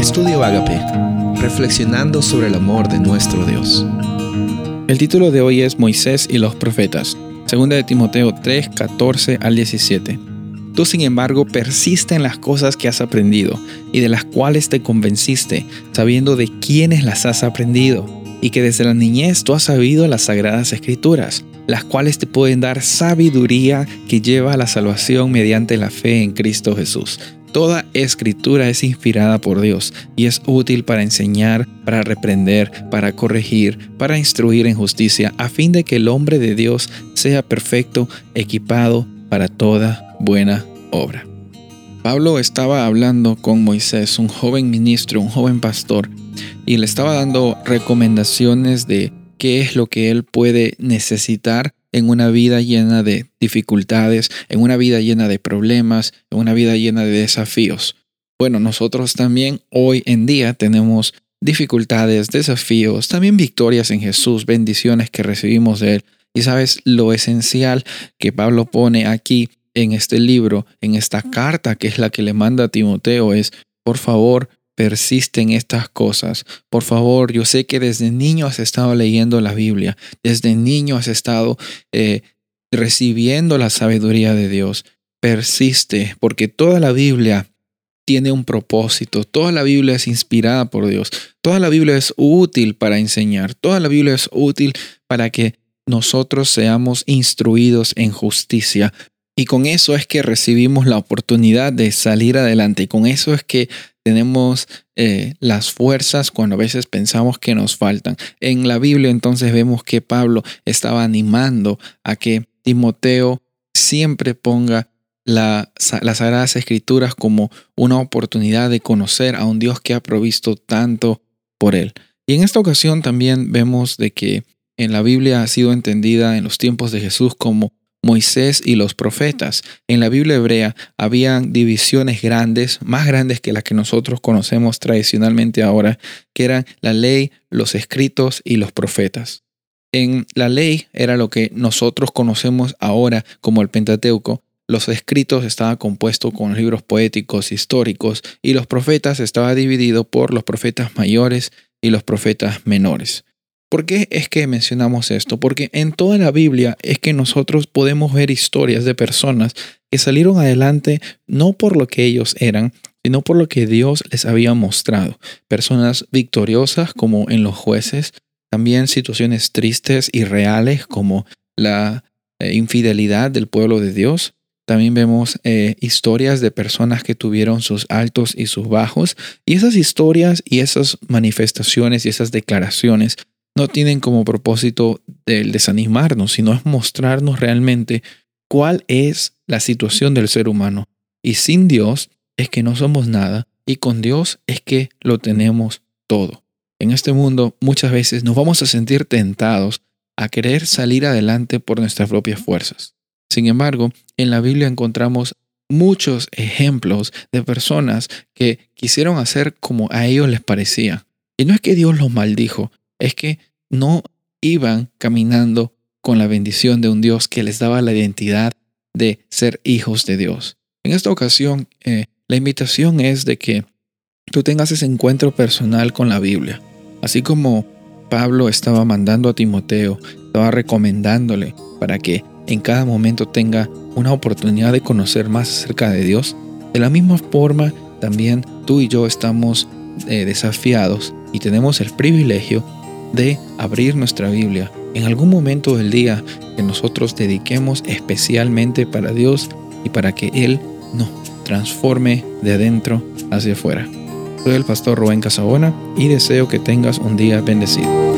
Estudio Agape, reflexionando sobre el amor de nuestro Dios. El título de hoy es Moisés y los profetas, segunda de Timoteo 3, 14 al 17. Tú, sin embargo, persiste en las cosas que has aprendido y de las cuales te convenciste, sabiendo de quiénes las has aprendido, y que desde la niñez tú has sabido las sagradas escrituras, las cuales te pueden dar sabiduría que lleva a la salvación mediante la fe en Cristo Jesús. Toda escritura es inspirada por Dios y es útil para enseñar, para reprender, para corregir, para instruir en justicia, a fin de que el hombre de Dios sea perfecto, equipado para toda buena obra. Pablo estaba hablando con Moisés, un joven ministro, un joven pastor, y le estaba dando recomendaciones de qué es lo que él puede necesitar en una vida llena de dificultades, en una vida llena de problemas, en una vida llena de desafíos. Bueno, nosotros también hoy en día tenemos dificultades, desafíos, también victorias en Jesús, bendiciones que recibimos de Él. Y sabes, lo esencial que Pablo pone aquí en este libro, en esta carta que es la que le manda a Timoteo, es, por favor, persiste en estas cosas. Por favor, yo sé que desde niño has estado leyendo la Biblia, desde niño has estado eh, recibiendo la sabiduría de Dios. Persiste, porque toda la Biblia tiene un propósito, toda la Biblia es inspirada por Dios, toda la Biblia es útil para enseñar, toda la Biblia es útil para que nosotros seamos instruidos en justicia, y con eso es que recibimos la oportunidad de salir adelante. Con eso es que tenemos eh, las fuerzas cuando a veces pensamos que nos faltan. En la Biblia entonces vemos que Pablo estaba animando a que Timoteo siempre ponga las Sagradas Escrituras como una oportunidad de conocer a un Dios que ha provisto tanto por él. Y en esta ocasión también vemos de que en la Biblia ha sido entendida en los tiempos de Jesús como Moisés y los profetas. En la Biblia hebrea habían divisiones grandes, más grandes que las que nosotros conocemos tradicionalmente ahora, que eran la ley, los escritos y los profetas. En la ley era lo que nosotros conocemos ahora como el Pentateuco. Los escritos estaban compuestos con libros poéticos históricos y los profetas estaba dividido por los profetas mayores y los profetas menores. ¿Por qué es que mencionamos esto? Porque en toda la Biblia es que nosotros podemos ver historias de personas que salieron adelante no por lo que ellos eran, sino por lo que Dios les había mostrado. Personas victoriosas como en los jueces, también situaciones tristes y reales como la eh, infidelidad del pueblo de Dios. También vemos eh, historias de personas que tuvieron sus altos y sus bajos. Y esas historias y esas manifestaciones y esas declaraciones no tienen como propósito el desanimarnos, sino es mostrarnos realmente cuál es la situación del ser humano. Y sin Dios es que no somos nada y con Dios es que lo tenemos todo. En este mundo muchas veces nos vamos a sentir tentados a querer salir adelante por nuestras propias fuerzas. Sin embargo, en la Biblia encontramos muchos ejemplos de personas que quisieron hacer como a ellos les parecía. Y no es que Dios los maldijo, es que no iban caminando con la bendición de un Dios que les daba la identidad de ser hijos de Dios. En esta ocasión, eh, la invitación es de que tú tengas ese encuentro personal con la Biblia. Así como Pablo estaba mandando a Timoteo, estaba recomendándole para que en cada momento tenga una oportunidad de conocer más acerca de Dios. De la misma forma, también tú y yo estamos eh, desafiados y tenemos el privilegio de abrir nuestra Biblia en algún momento del día que nosotros dediquemos especialmente para Dios y para que Él nos transforme de adentro hacia afuera. Soy el pastor Rubén Casabona y deseo que tengas un día bendecido.